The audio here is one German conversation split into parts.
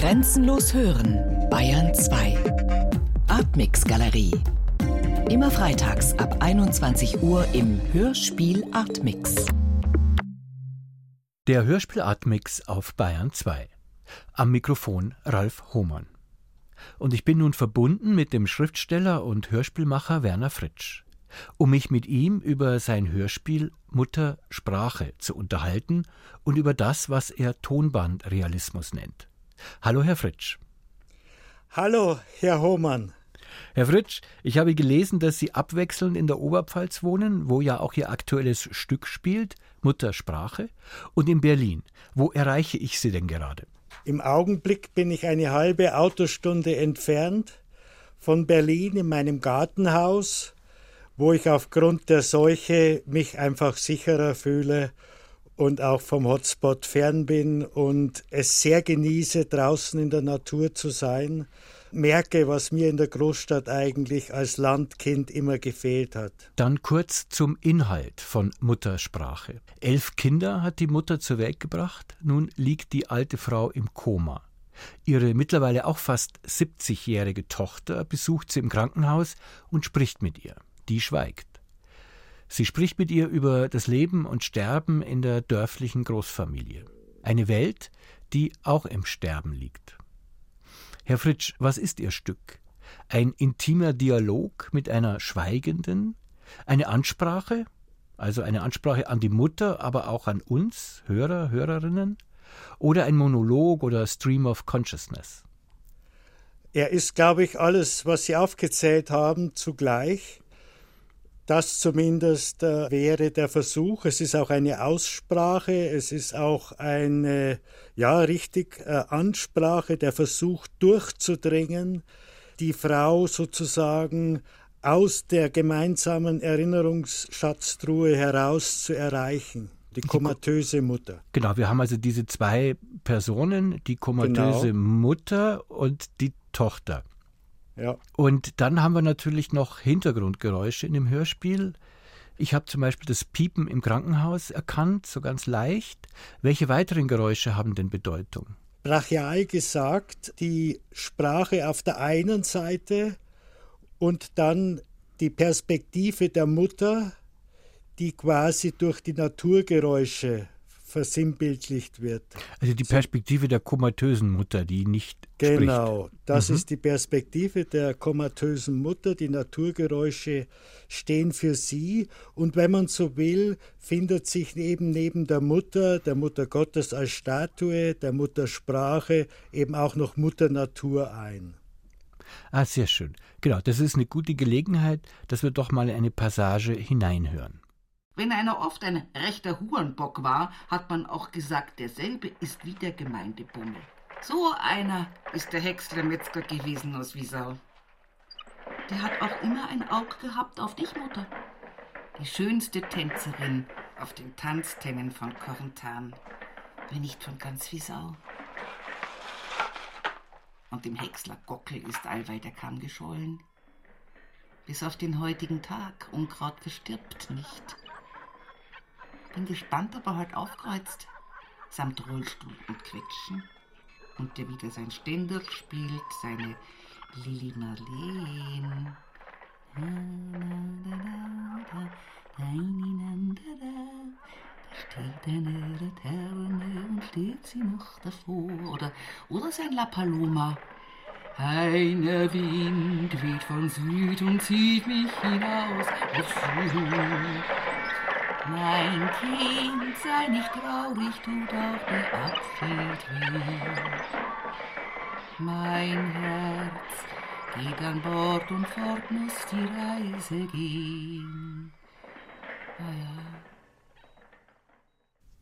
Grenzenlos hören, Bayern 2. Artmix Galerie. Immer freitags ab 21 Uhr im Hörspiel Artmix. Der Hörspiel Artmix auf Bayern 2. Am Mikrofon Ralf Hohmann. Und ich bin nun verbunden mit dem Schriftsteller und Hörspielmacher Werner Fritsch, um mich mit ihm über sein Hörspiel Mutter Sprache zu unterhalten und über das, was er Tonbandrealismus nennt. Hallo, Herr Fritsch. Hallo, Herr Hohmann. Herr Fritsch, ich habe gelesen, dass Sie abwechselnd in der Oberpfalz wohnen, wo ja auch Ihr aktuelles Stück spielt, Muttersprache, und in Berlin. Wo erreiche ich Sie denn gerade? Im Augenblick bin ich eine halbe Autostunde entfernt von Berlin in meinem Gartenhaus, wo ich aufgrund der Seuche mich einfach sicherer fühle und auch vom Hotspot fern bin und es sehr genieße, draußen in der Natur zu sein, merke, was mir in der Großstadt eigentlich als Landkind immer gefehlt hat. Dann kurz zum Inhalt von Muttersprache. Elf Kinder hat die Mutter zur Welt gebracht, nun liegt die alte Frau im Koma. Ihre mittlerweile auch fast 70-jährige Tochter besucht sie im Krankenhaus und spricht mit ihr. Die schweigt. Sie spricht mit ihr über das Leben und Sterben in der dörflichen Großfamilie. Eine Welt, die auch im Sterben liegt. Herr Fritsch, was ist Ihr Stück? Ein intimer Dialog mit einer Schweigenden? Eine Ansprache? Also eine Ansprache an die Mutter, aber auch an uns, Hörer, Hörerinnen? Oder ein Monolog oder Stream of Consciousness? Er ist, glaube ich, alles, was Sie aufgezählt haben, zugleich. Das zumindest äh, wäre der Versuch. Es ist auch eine Aussprache, es ist auch eine, ja, richtig äh, Ansprache, der Versuch durchzudringen, die Frau sozusagen aus der gemeinsamen Erinnerungsschatztruhe heraus zu erreichen. Die komatöse Mutter. Genau, wir haben also diese zwei Personen, die komatöse genau. Mutter und die Tochter. Ja. Und dann haben wir natürlich noch Hintergrundgeräusche in dem Hörspiel. Ich habe zum Beispiel das Piepen im Krankenhaus erkannt, so ganz leicht. Welche weiteren Geräusche haben denn Bedeutung? Brachial gesagt, die Sprache auf der einen Seite und dann die Perspektive der Mutter, die quasi durch die Naturgeräusche versinnbildlicht wird. Also die Perspektive der komatösen Mutter, die nicht Genau, spricht. das mhm. ist die Perspektive der komatösen Mutter. Die Naturgeräusche stehen für sie. Und wenn man so will, findet sich eben neben der Mutter, der Mutter Gottes als Statue, der Muttersprache eben auch noch Mutter Natur ein. Ah, sehr schön. Genau, das ist eine gute Gelegenheit, dass wir doch mal eine Passage hineinhören. Wenn einer oft ein rechter Hurenbock war, hat man auch gesagt, derselbe ist wie der Gemeindebummel. So einer ist der Häcksler Metzger gewesen aus Wiesau. Der hat auch immer ein Auge gehabt auf dich, Mutter. Die schönste Tänzerin auf den Tanztennen von Korntan, wenn nicht von ganz Wiesau. Und dem Häcksler Gockel ist allweil der Kamm geschollen. Bis auf den heutigen Tag, Unkraut verstirbt nicht. Bin gespannt, ob er halt aufkreuzt, samt Rollstuhl und Quetschen. Und der wieder sein Ständer spielt, seine Lili Marleen. Steht eine Laterne und steht sie noch davor. Oder, oder sein La Paloma. Einer Wind weht von Süd und zieht mich hinaus auf Süd. Mein Kind, sei nicht traurig, tut auch der Abschied weh. Mein Herz geht an Bord und fort muss die Reise gehen. Ah ja.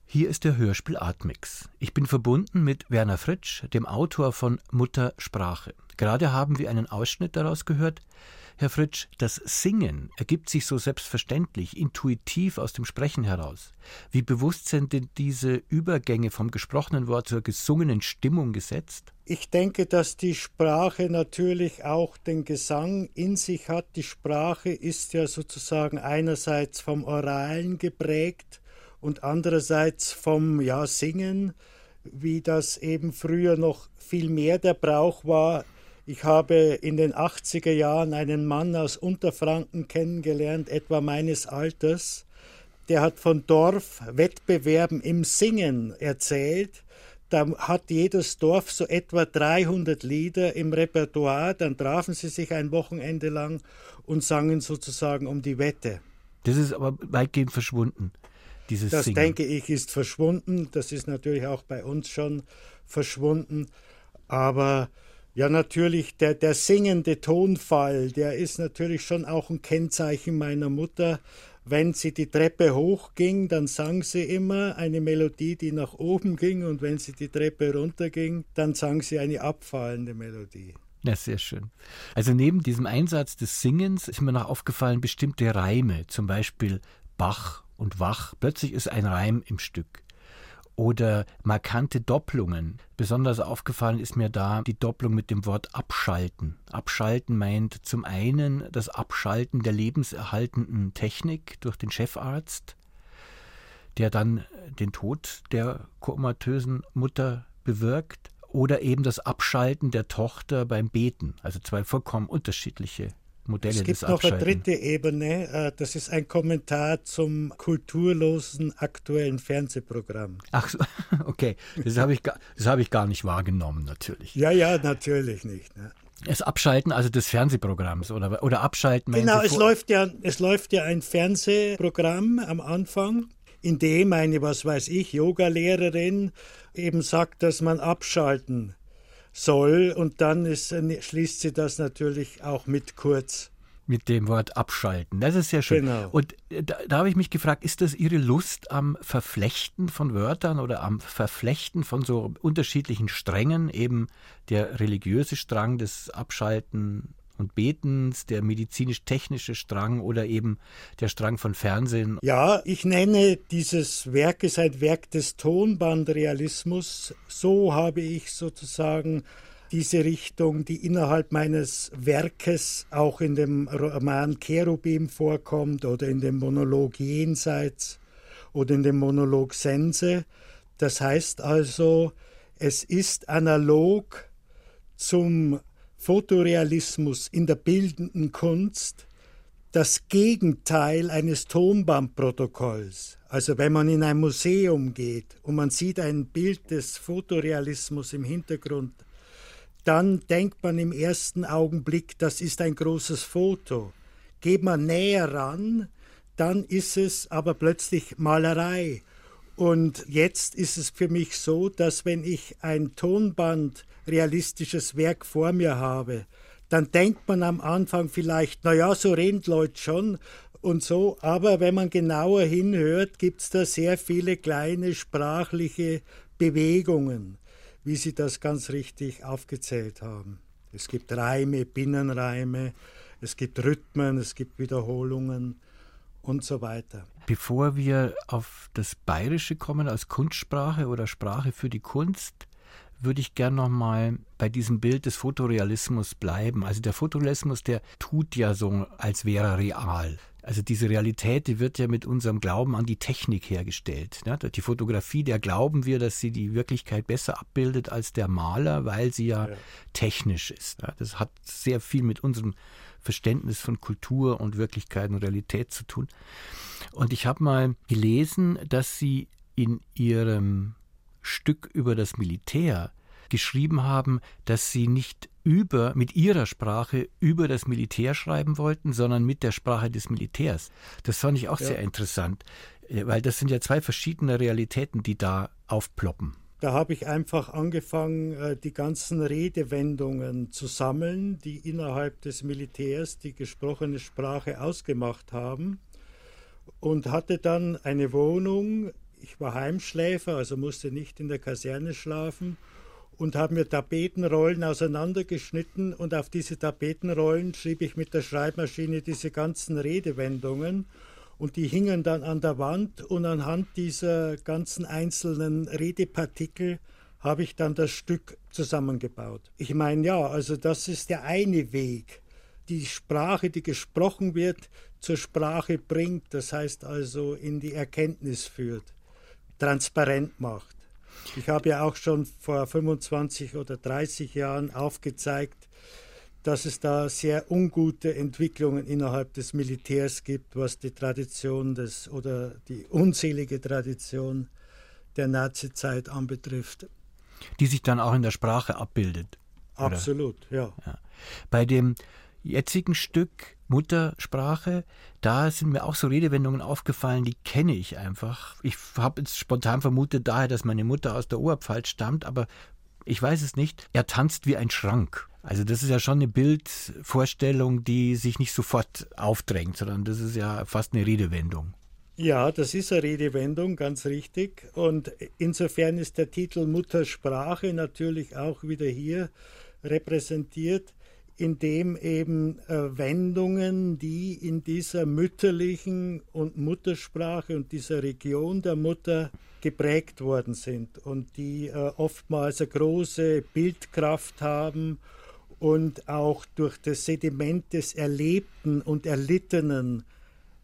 Hier ist der Hörspiel Artmix. Ich bin verbunden mit Werner Fritsch, dem Autor von Mutter Sprache. Gerade haben wir einen Ausschnitt daraus gehört, Herr Fritsch, das Singen ergibt sich so selbstverständlich, intuitiv aus dem Sprechen heraus. Wie bewusst sind denn diese Übergänge vom gesprochenen Wort zur gesungenen Stimmung gesetzt? Ich denke, dass die Sprache natürlich auch den Gesang in sich hat. Die Sprache ist ja sozusagen einerseits vom Oralen geprägt und andererseits vom ja, Singen wie das eben früher noch viel mehr der Brauch war. Ich habe in den 80er Jahren einen Mann aus Unterfranken kennengelernt, etwa meines Alters. Der hat von Dorfwettbewerben im Singen erzählt. Da hat jedes Dorf so etwa 300 Lieder im Repertoire. Dann trafen sie sich ein Wochenende lang und sangen sozusagen um die Wette. Das ist aber weitgehend verschwunden. Dieses das Singen. denke ich ist verschwunden. Das ist natürlich auch bei uns schon verschwunden. Aber ja, natürlich, der, der singende Tonfall, der ist natürlich schon auch ein Kennzeichen meiner Mutter. Wenn sie die Treppe hochging, dann sang sie immer eine Melodie, die nach oben ging, und wenn sie die Treppe runterging, dann sang sie eine abfallende Melodie. Ja, sehr schön. Also neben diesem Einsatz des Singens ist mir noch aufgefallen bestimmte Reime, zum Beispiel Bach und Wach. Plötzlich ist ein Reim im Stück. Oder markante Doppelungen. Besonders aufgefallen ist mir da die Doppelung mit dem Wort abschalten. Abschalten meint zum einen das Abschalten der lebenserhaltenden Technik durch den Chefarzt, der dann den Tod der komatösen Mutter bewirkt oder eben das Abschalten der Tochter beim Beten. Also zwei vollkommen unterschiedliche Modelle es gibt noch eine dritte Ebene, äh, das ist ein Kommentar zum kulturlosen aktuellen Fernsehprogramm. Ach so, okay. Das habe ich, das habe ich gar nicht wahrgenommen, natürlich. Ja, ja, natürlich nicht. Ne? Das Abschalten also des Fernsehprogramms oder, oder Abschalten. Genau, es läuft, ja, es läuft ja ein Fernsehprogramm am Anfang, in dem eine, was weiß ich, Yogalehrerin eben sagt, dass man abschalten soll und dann ist, schließt sie das natürlich auch mit kurz. Mit dem Wort abschalten. Das ist sehr schön. Genau. Und äh, da, da habe ich mich gefragt, ist das Ihre Lust am Verflechten von Wörtern oder am Verflechten von so unterschiedlichen Strängen, eben der religiöse Strang des Abschalten und Betens, der medizinisch-technische Strang oder eben der Strang von Fernsehen? Ja, ich nenne dieses Werk es ein Werk des Tonbandrealismus. So habe ich sozusagen diese Richtung, die innerhalb meines Werkes auch in dem Roman Cherubim vorkommt oder in dem Monolog Jenseits oder in dem Monolog Sense. Das heißt also, es ist analog zum Fotorealismus in der bildenden Kunst das Gegenteil eines Tonbandprotokolls. Also wenn man in ein Museum geht und man sieht ein Bild des Fotorealismus im Hintergrund, dann denkt man im ersten Augenblick, das ist ein großes Foto. Geht man näher ran, dann ist es aber plötzlich Malerei. Und jetzt ist es für mich so, dass wenn ich ein Tonband realistisches Werk vor mir habe, dann denkt man am Anfang vielleicht, naja, so reden Leute schon und so, aber wenn man genauer hinhört, gibt es da sehr viele kleine sprachliche Bewegungen, wie Sie das ganz richtig aufgezählt haben. Es gibt Reime, Binnenreime, es gibt Rhythmen, es gibt Wiederholungen und so weiter. Bevor wir auf das Bayerische kommen als Kunstsprache oder Sprache für die Kunst, würde ich gern noch mal bei diesem Bild des Fotorealismus bleiben. Also der Fotorealismus, der tut ja so, als wäre er real. Also diese Realität, die wird ja mit unserem Glauben an die Technik hergestellt. Ne? Die Fotografie, der glauben wir, dass sie die Wirklichkeit besser abbildet als der Maler, weil sie ja, Ja. technisch ist. Ne? Das hat sehr viel mit unserem Verständnis von Kultur und Wirklichkeit und Realität zu tun. Und ich habe mal gelesen, dass sie in ihrem Stück über das Militär geschrieben haben, dass sie nicht über mit ihrer Sprache über das Militär schreiben wollten, sondern mit der Sprache des Militärs. Das fand ich auch Ja. sehr interessant, äh, weil das sind ja zwei verschiedene Realitäten, die da aufploppen. Da habe ich einfach angefangen, äh, die ganzen Redewendungen zu sammeln, die innerhalb des Militärs die gesprochene Sprache ausgemacht haben und hatte dann eine Wohnung. Ich war Heimschläfer, also musste nicht in der Kaserne schlafen und habe mir Tapetenrollen auseinandergeschnitten und auf diese Tapetenrollen schrieb ich mit der Schreibmaschine diese ganzen Redewendungen und die hingen dann an der Wand und anhand dieser ganzen einzelnen Redepartikel habe ich dann das Stück zusammengebaut. Ich meine, ja, also das ist der eine Weg, die Sprache, die gesprochen wird, zur Sprache bringt, das heißt also in die Erkenntnis führt, transparent macht. Ich habe ja auch schon vor 25 oder 30 Jahren aufgezeigt, dass es da sehr ungute Entwicklungen innerhalb des Militärs gibt, was die Tradition des oder die unzählige Tradition der Nazizeit anbetrifft. Die sich dann auch in der Sprache abbildet. Absolut, ja. ja. Bei dem jetzigen Stück Muttersprache, da sind mir auch so Redewendungen aufgefallen, die kenne ich einfach. Ich habe jetzt spontan vermutet daher, dass meine Mutter aus der Oberpfalz stammt, aber ich weiß es nicht. Er tanzt wie ein Schrank. Also das ist ja schon eine Bildvorstellung, die sich nicht sofort aufdrängt, sondern das ist ja fast eine Redewendung. Ja, das ist eine Redewendung, ganz richtig. Und insofern ist der Titel Muttersprache natürlich auch wieder hier repräsentiert indem eben äh, Wendungen, die in dieser mütterlichen und Muttersprache und dieser Region der Mutter geprägt worden sind und die äh, oftmals eine große Bildkraft haben und auch durch das Sediment des Erlebten und Erlittenen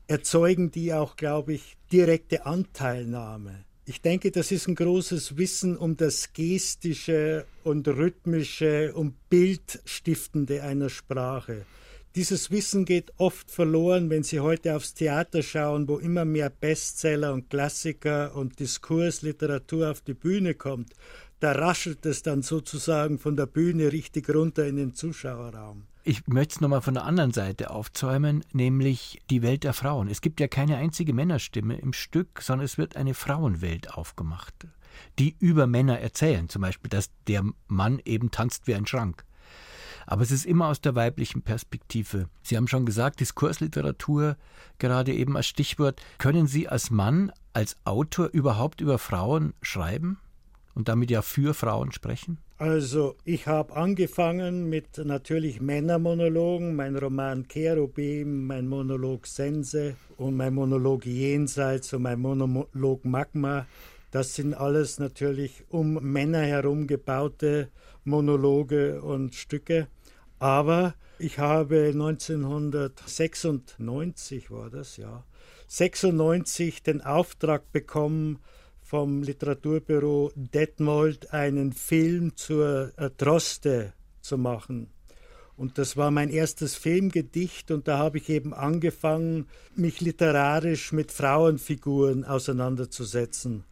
erzeugen die auch, glaube ich, direkte Anteilnahme. Ich denke, das ist ein großes Wissen um das Gestische und Rhythmische und Bildstiftende einer Sprache. Dieses Wissen geht oft verloren, wenn Sie heute aufs Theater schauen, wo immer mehr Bestseller und Klassiker und Diskursliteratur auf die Bühne kommt. Da raschelt es dann sozusagen von der Bühne richtig runter in den Zuschauerraum. Ich möchte es nochmal von der anderen Seite aufzäumen, nämlich die Welt der Frauen. Es gibt ja keine einzige Männerstimme im Stück, sondern es wird eine Frauenwelt aufgemacht, die über Männer erzählen. Zum Beispiel, dass der Mann eben tanzt wie ein Schrank. Aber es ist immer aus der weiblichen Perspektive. Sie haben schon gesagt, Diskursliteratur gerade eben als Stichwort. Können Sie als Mann, als Autor überhaupt über Frauen schreiben und damit ja für Frauen sprechen? Also, ich habe angefangen mit natürlich Männermonologen, mein Roman Cherubim, mein Monolog Sense und mein Monolog Jenseits und mein Monolog Magma. Das sind alles natürlich um Männer herum gebaute Monologe und Stücke. Aber ich habe 1996 war das, ja, 96 den Auftrag bekommen, vom Literaturbüro Detmold einen Film zur äh, Droste zu machen. Und das war mein erstes Filmgedicht und da habe ich eben angefangen, mich literarisch mit Frauenfiguren auseinanderzusetzen.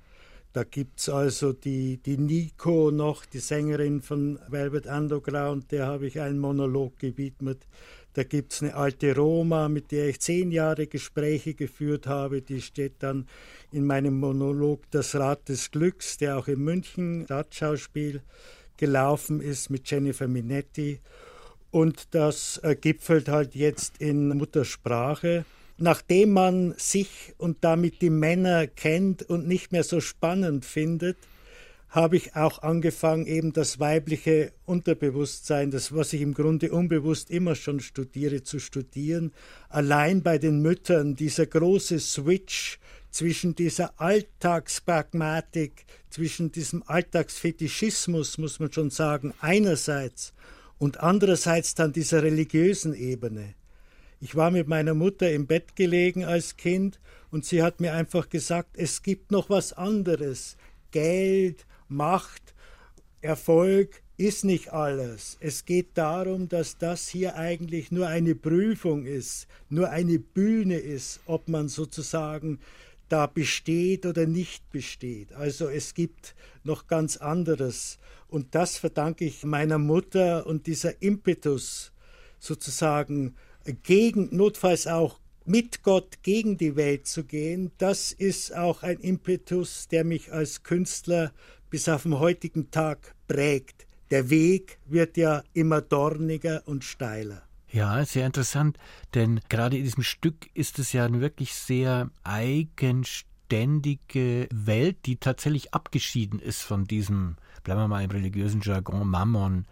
Da gibt es also die, die Nico noch, die Sängerin von Velvet Underground, der habe ich einen Monolog gewidmet. Da gibt es eine alte Roma, mit der ich zehn Jahre Gespräche geführt habe. Die steht dann in meinem Monolog Das Rad des Glücks, der auch in München Stadtschauspiel gelaufen ist mit Jennifer Minetti. Und das äh, gipfelt halt jetzt in Muttersprache. Nachdem man sich und damit die Männer kennt und nicht mehr so spannend findet, habe ich auch angefangen, eben das weibliche Unterbewusstsein, das, was ich im Grunde unbewusst immer schon studiere, zu studieren. Allein bei den Müttern, dieser große Switch zwischen dieser Alltagspragmatik, zwischen diesem Alltagsfetischismus, muss man schon sagen, einerseits und andererseits dann dieser religiösen Ebene. Ich war mit meiner Mutter im Bett gelegen als Kind und sie hat mir einfach gesagt, es gibt noch was anderes. Geld, Macht, Erfolg ist nicht alles. Es geht darum, dass das hier eigentlich nur eine Prüfung ist, nur eine Bühne ist, ob man sozusagen da besteht oder nicht besteht. Also es gibt noch ganz anderes. Und das verdanke ich meiner Mutter und dieser Impetus sozusagen gegen, notfalls auch mit Gott gegen die Welt zu gehen, das ist auch ein Impetus, der mich als Künstler bis auf den heutigen Tag prägt. Der Weg wird ja immer dorniger und steiler. Ja, sehr interessant, denn gerade in diesem Stück ist es ja eine wirklich sehr eigenständige Welt, die tatsächlich abgeschieden ist von diesem, bleiben wir mal im religiösen Jargon, Mammon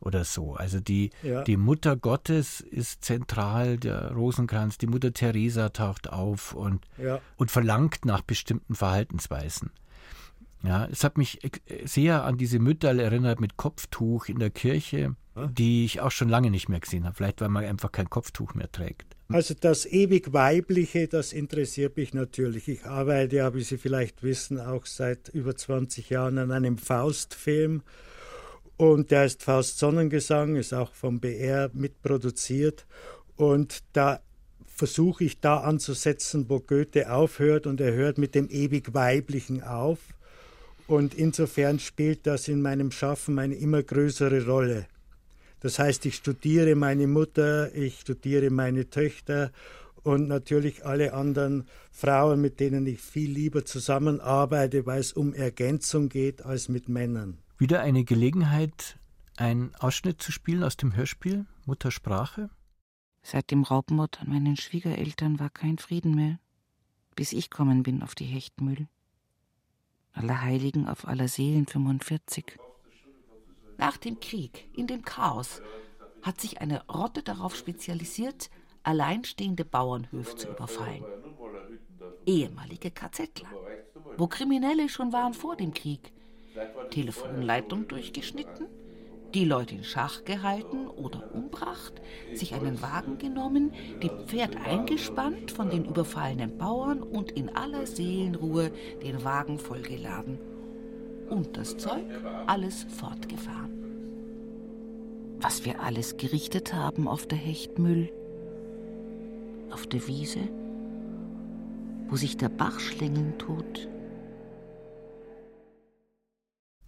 oder so. Also die, ja. die Mutter Gottes ist zentral, der Rosenkranz, die Mutter Teresa taucht auf und, ja. und verlangt nach bestimmten Verhaltensweisen. Ja, es hat mich sehr an diese Mütter erinnert mit Kopftuch in der Kirche, die ich auch schon lange nicht mehr gesehen habe. Vielleicht, weil man einfach kein Kopftuch mehr trägt. Also das ewig Weibliche, das interessiert mich natürlich. Ich arbeite ja, wie Sie vielleicht wissen, auch seit über 20 Jahren an einem Faust-Film. Und der ist Faust Sonnengesang, ist auch vom BR mitproduziert. Und da versuche ich da anzusetzen, wo Goethe aufhört und er hört mit dem ewig Weiblichen auf. Und insofern spielt das in meinem Schaffen eine immer größere Rolle. Das heißt, ich studiere meine Mutter, ich studiere meine Töchter und natürlich alle anderen Frauen, mit denen ich viel lieber zusammenarbeite, weil es um Ergänzung geht als mit Männern. Wieder eine Gelegenheit, einen Ausschnitt zu spielen aus dem Hörspiel Muttersprache? Seit dem Raubmord an meinen Schwiegereltern war kein Frieden mehr, bis ich kommen bin auf die Hechtmühl. Allerheiligen auf aller Seelen 45. Nach dem Krieg, in dem Chaos, hat sich eine Rotte darauf spezialisiert, alleinstehende Bauernhöfe zu überfallen. Ehemalige KZler, wo Kriminelle schon waren vor dem Krieg. Telefonleitung durchgeschnitten, die Leute in Schach gehalten oder umbracht, sich einen Wagen genommen, die Pferd eingespannt von den überfallenen Bauern und in aller Seelenruhe den Wagen vollgeladen. Und das Zeug alles fortgefahren. Was wir alles gerichtet haben auf der Hechtmüll, auf der Wiese, wo sich der Bach schlängeln tut,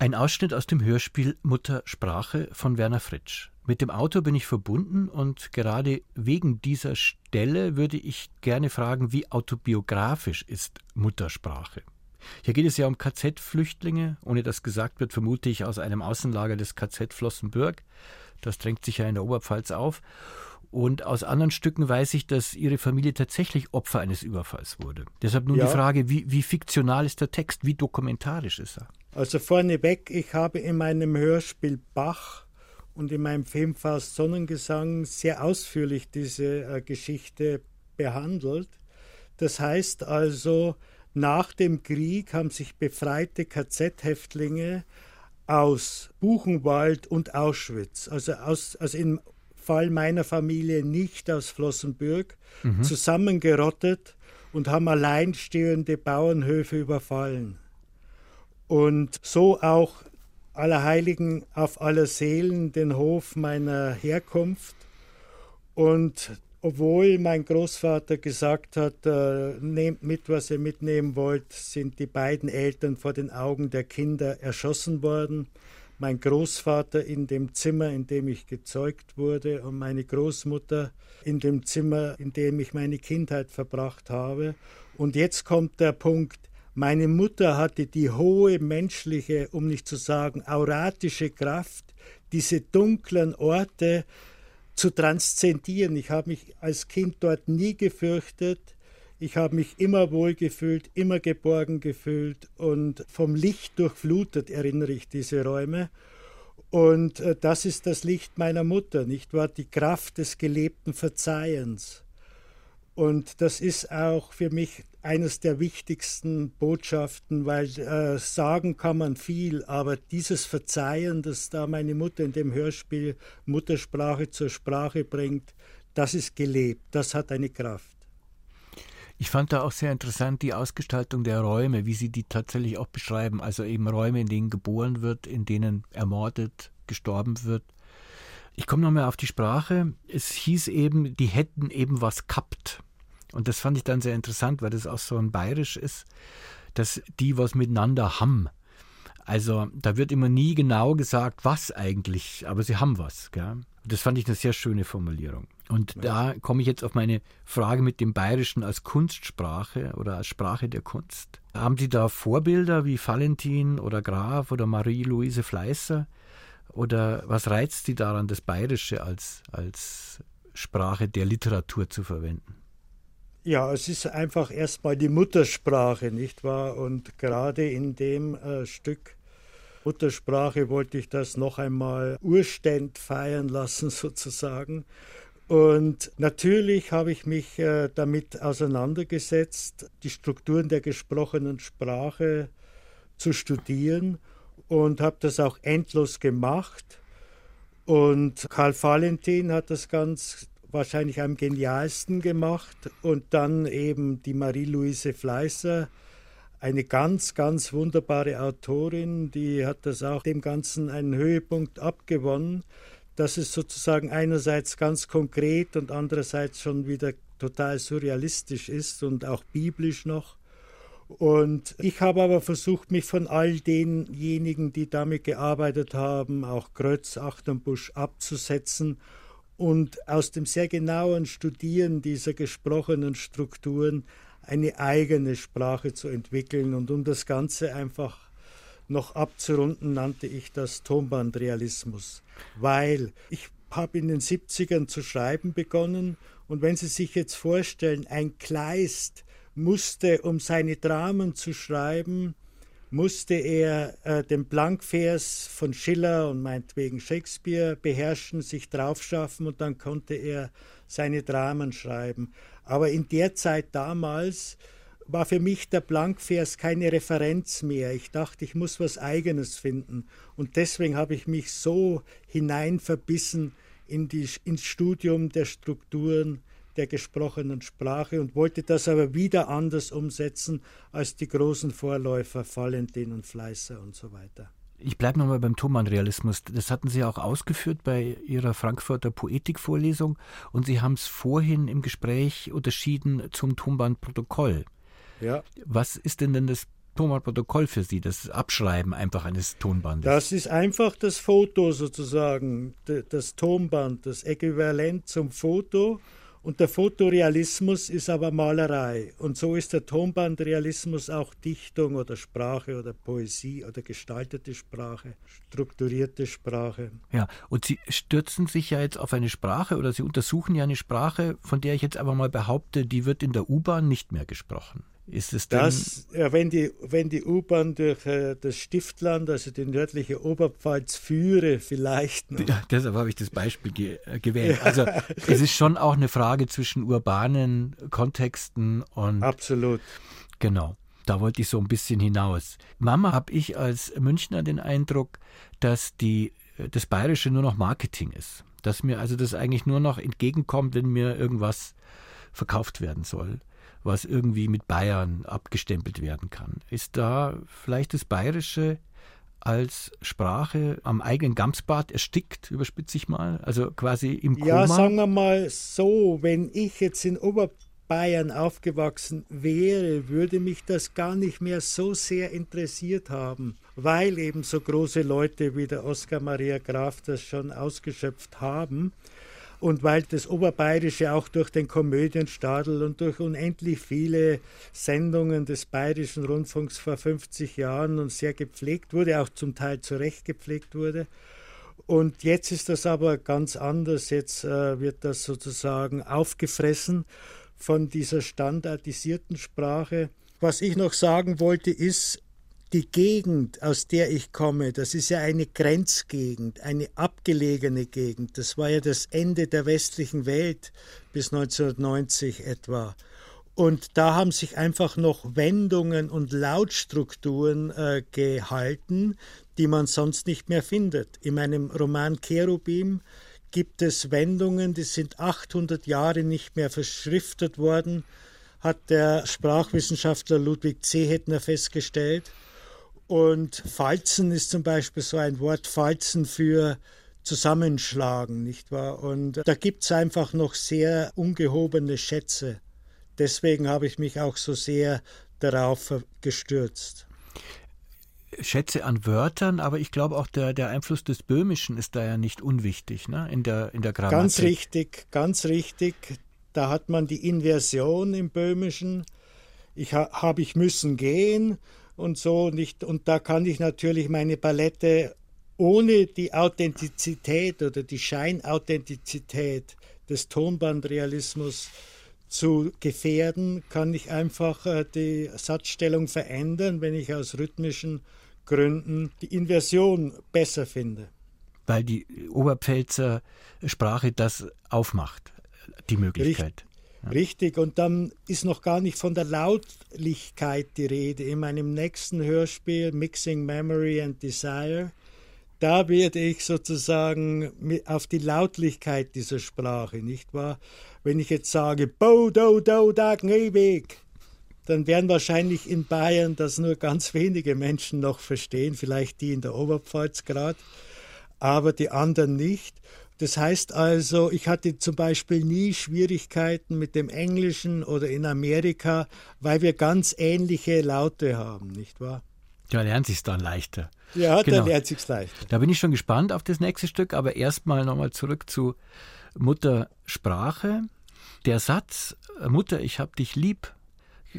ein Ausschnitt aus dem Hörspiel Muttersprache von Werner Fritsch. Mit dem Autor bin ich verbunden und gerade wegen dieser Stelle würde ich gerne fragen, wie autobiografisch ist Muttersprache? Hier geht es ja um KZ-Flüchtlinge, ohne dass gesagt wird, vermute ich aus einem Außenlager des KZ Flossenbürg. Das drängt sich ja in der Oberpfalz auf. Und aus anderen Stücken weiß ich, dass Ihre Familie tatsächlich Opfer eines Überfalls wurde. Deshalb nun ja. die Frage, wie, wie fiktional ist der Text, wie dokumentarisch ist er? Also vorneweg, ich habe in meinem Hörspiel Bach und in meinem Film Faust Sonnengesang sehr ausführlich diese äh, Geschichte behandelt. Das heißt also, nach dem Krieg haben sich befreite KZ-Häftlinge aus Buchenwald und Auschwitz, also, aus, also im Fall meiner Familie nicht aus Flossenbürg, mhm. zusammengerottet und haben alleinstehende Bauernhöfe überfallen und so auch Allerheiligen auf aller Seelen, den Hof meiner Herkunft. Und obwohl mein Großvater gesagt hat, äh, nehmt mit, was ihr mitnehmen wollt, sind die beiden Eltern vor den Augen der Kinder erschossen worden. Mein Großvater in dem Zimmer, in dem ich gezeugt wurde, und meine Großmutter in dem Zimmer, in dem ich meine Kindheit verbracht habe. Und jetzt kommt der Punkt, meine Mutter hatte die hohe menschliche, um nicht zu sagen auratische Kraft, diese dunklen Orte zu transzendieren. Ich habe mich als Kind dort nie gefürchtet. Ich habe mich immer wohl gefühlt, immer geborgen gefühlt und vom Licht durchflutet erinnere ich diese Räume. Und äh, das ist das Licht meiner Mutter, nicht wahr? Die Kraft des gelebten Verzeihens. Und das ist auch für mich eines der wichtigsten Botschaften, weil äh, sagen kann man viel, aber dieses Verzeihen, das da meine Mutter in dem Hörspiel Muttersprache zur Sprache bringt, das ist gelebt, das hat eine Kraft. Ich fand da auch sehr interessant die Ausgestaltung der Räume, wie Sie die tatsächlich auch beschreiben. Also eben Räume, in denen geboren wird, in denen ermordet, gestorben wird. Ich komme nochmal auf die Sprache. Es hieß eben, die hätten eben was kappt. Und das fand ich dann sehr interessant, weil das auch so ein Bayerisch ist, dass die was miteinander haben. Also da wird immer nie genau gesagt, was eigentlich, aber sie haben was. Gell? Das fand ich eine sehr schöne Formulierung. Und ja. da komme ich jetzt auf meine Frage mit dem Bayerischen als Kunstsprache oder als Sprache der Kunst. Haben Sie da Vorbilder wie Valentin oder Graf oder Marie-Louise Fleißer? Oder was reizt Sie daran, das Bayerische als, als Sprache der Literatur zu verwenden? Ja, es ist einfach erstmal die Muttersprache, nicht wahr? Und gerade in dem äh, Stück Muttersprache wollte ich das noch einmal urständ feiern lassen, sozusagen. Und natürlich habe ich mich äh, damit auseinandergesetzt, die Strukturen der gesprochenen Sprache zu studieren und habe das auch endlos gemacht. Und Karl Valentin hat das ganz wahrscheinlich am genialsten gemacht. Und dann eben die Marie-Louise Fleißer, eine ganz, ganz wunderbare Autorin, die hat das auch dem Ganzen einen Höhepunkt abgewonnen, dass es sozusagen einerseits ganz konkret und andererseits schon wieder total surrealistisch ist und auch biblisch noch. Und ich habe aber versucht, mich von all denjenigen, die damit gearbeitet haben, auch Grötz, Achterbusch, abzusetzen und aus dem sehr genauen Studieren dieser gesprochenen Strukturen eine eigene Sprache zu entwickeln. Und um das Ganze einfach noch abzurunden, nannte ich das Tonbandrealismus, weil ich habe in den 70ern zu schreiben begonnen und wenn Sie sich jetzt vorstellen, ein Kleist musste, um seine Dramen zu schreiben, musste er äh, den Blankvers von Schiller und meinetwegen Shakespeare beherrschen, sich draufschaffen und dann konnte er seine Dramen schreiben. Aber in der Zeit damals war für mich der Blankvers keine Referenz mehr. Ich dachte, ich muss was Eigenes finden. Und deswegen habe ich mich so hineinverbissen in die, ins Studium der Strukturen der gesprochenen Sprache und wollte das aber wieder anders umsetzen als die großen Vorläufer Valentin und Fleißer und so weiter. Ich bleibe nochmal beim Thomann-Realismus. Das hatten Sie auch ausgeführt bei Ihrer Frankfurter Poetikvorlesung und Sie haben es vorhin im Gespräch unterschieden zum Tonbandprotokoll. Ja. Was ist denn denn das Tonbandprotokoll für Sie, das Abschreiben einfach eines Tonbandes? Das ist einfach das Foto sozusagen, das Tonband, das Äquivalent zum Foto und der Fotorealismus ist aber Malerei. Und so ist der Tonbandrealismus auch Dichtung oder Sprache oder Poesie oder gestaltete Sprache, strukturierte Sprache. Ja, und Sie stürzen sich ja jetzt auf eine Sprache oder Sie untersuchen ja eine Sprache, von der ich jetzt einfach mal behaupte, die wird in der U-Bahn nicht mehr gesprochen. Ist es denn das, ja, wenn die, wenn die U-Bahn durch äh, das Stiftland, also die nördliche Oberpfalz führe, vielleicht. Noch. Ja, deshalb habe ich das Beispiel ge äh, gewählt. Also es ist schon auch eine Frage zwischen urbanen Kontexten und. Absolut. Genau. Da wollte ich so ein bisschen hinaus. Mama habe ich als Münchner den Eindruck, dass die, äh, das Bayerische nur noch Marketing ist. Dass mir also das eigentlich nur noch entgegenkommt, wenn mir irgendwas verkauft werden soll was irgendwie mit Bayern abgestempelt werden kann. Ist da vielleicht das Bayerische als Sprache am eigenen Gamsbad erstickt, überspitze ich mal? Also quasi im Koma? Ja, sagen wir mal so, wenn ich jetzt in Oberbayern aufgewachsen wäre, würde mich das gar nicht mehr so sehr interessiert haben, weil eben so große Leute wie der Oskar Maria Graf das schon ausgeschöpft haben und weil das Oberbayerische auch durch den Komödienstadel und durch unendlich viele Sendungen des Bayerischen Rundfunks vor 50 Jahren und sehr gepflegt wurde, auch zum Teil zu Recht gepflegt wurde. Und jetzt ist das aber ganz anders. Jetzt äh, wird das sozusagen aufgefressen von dieser standardisierten Sprache. Was ich noch sagen wollte, ist, die Gegend, aus der ich komme, das ist ja eine Grenzgegend, eine abgelegene Gegend. Das war ja das Ende der westlichen Welt bis 1990 etwa. Und da haben sich einfach noch Wendungen und Lautstrukturen äh, gehalten, die man sonst nicht mehr findet. In meinem Roman Cherubim gibt es Wendungen, die sind 800 Jahre nicht mehr verschriftet worden, hat der Sprachwissenschaftler Ludwig Zehetner festgestellt. Und Falzen ist zum Beispiel so ein Wort, Falzen für zusammenschlagen, nicht wahr? Und da gibt es einfach noch sehr ungehobene Schätze. Deswegen habe ich mich auch so sehr darauf gestürzt. Schätze an Wörtern, aber ich glaube auch der, der Einfluss des Böhmischen ist da ja nicht unwichtig, ne? in, der, in der Grammatik. Ganz richtig, ganz richtig. Da hat man die Inversion im Böhmischen. Ich ha, habe ich müssen gehen und so nicht. Und da kann ich natürlich meine Palette ohne die Authentizität oder die Scheinauthentizität des Tonbandrealismus zu gefährden, kann ich einfach äh, die Satzstellung verändern, wenn ich aus rhythmischen Gründen die Inversion besser finde. Weil die Oberpfälzer Sprache das aufmacht, die Möglichkeit. Richtig, und dann ist noch gar nicht von der Lautlichkeit die Rede. In meinem nächsten Hörspiel Mixing Memory and Desire, da werde ich sozusagen auf die Lautlichkeit dieser Sprache, nicht wahr? Wenn ich jetzt sage, Bo, do, do, da, ewig, dann werden wahrscheinlich in Bayern das nur ganz wenige Menschen noch verstehen, vielleicht die in der Oberpfalz gerade, aber die anderen nicht. Das heißt also, ich hatte zum Beispiel nie Schwierigkeiten mit dem Englischen oder in Amerika, weil wir ganz ähnliche Laute haben, nicht wahr? Da lernt sich dann leichter. Ja, genau. da lernt sich leichter. Da bin ich schon gespannt auf das nächste Stück, aber erstmal nochmal zurück zu Muttersprache. Der Satz, Mutter, ich hab dich lieb,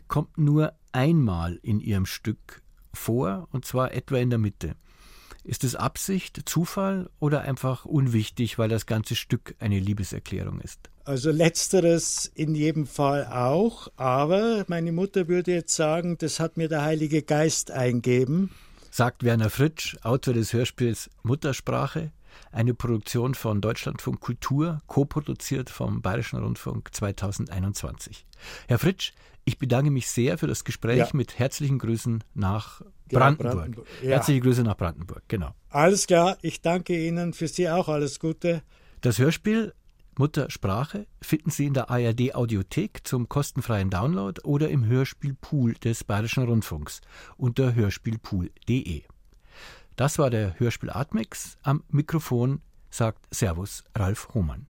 kommt nur einmal in ihrem Stück vor, und zwar etwa in der Mitte. Ist es Absicht, Zufall oder einfach unwichtig, weil das ganze Stück eine Liebeserklärung ist? Also letzteres in jedem Fall auch, aber meine Mutter würde jetzt sagen, das hat mir der Heilige Geist eingeben. Sagt Werner Fritsch, Autor des Hörspiels Muttersprache, eine Produktion von Deutschlandfunk Kultur, co-produziert vom Bayerischen Rundfunk 2021. Herr Fritsch, ich bedanke mich sehr für das Gespräch ja. mit herzlichen Grüßen nach Brandenburg. Brandenburg. Ja. Herzliche Grüße nach Brandenburg, genau. Alles klar, ich danke Ihnen, für Sie auch alles Gute. Das Hörspiel Muttersprache finden Sie in der ARD Audiothek zum kostenfreien Download oder im Hörspielpool des Bayerischen Rundfunks unter hörspielpool.de. Das war der Hörspiel Atmix. Am Mikrofon sagt Servus Ralf Hohmann.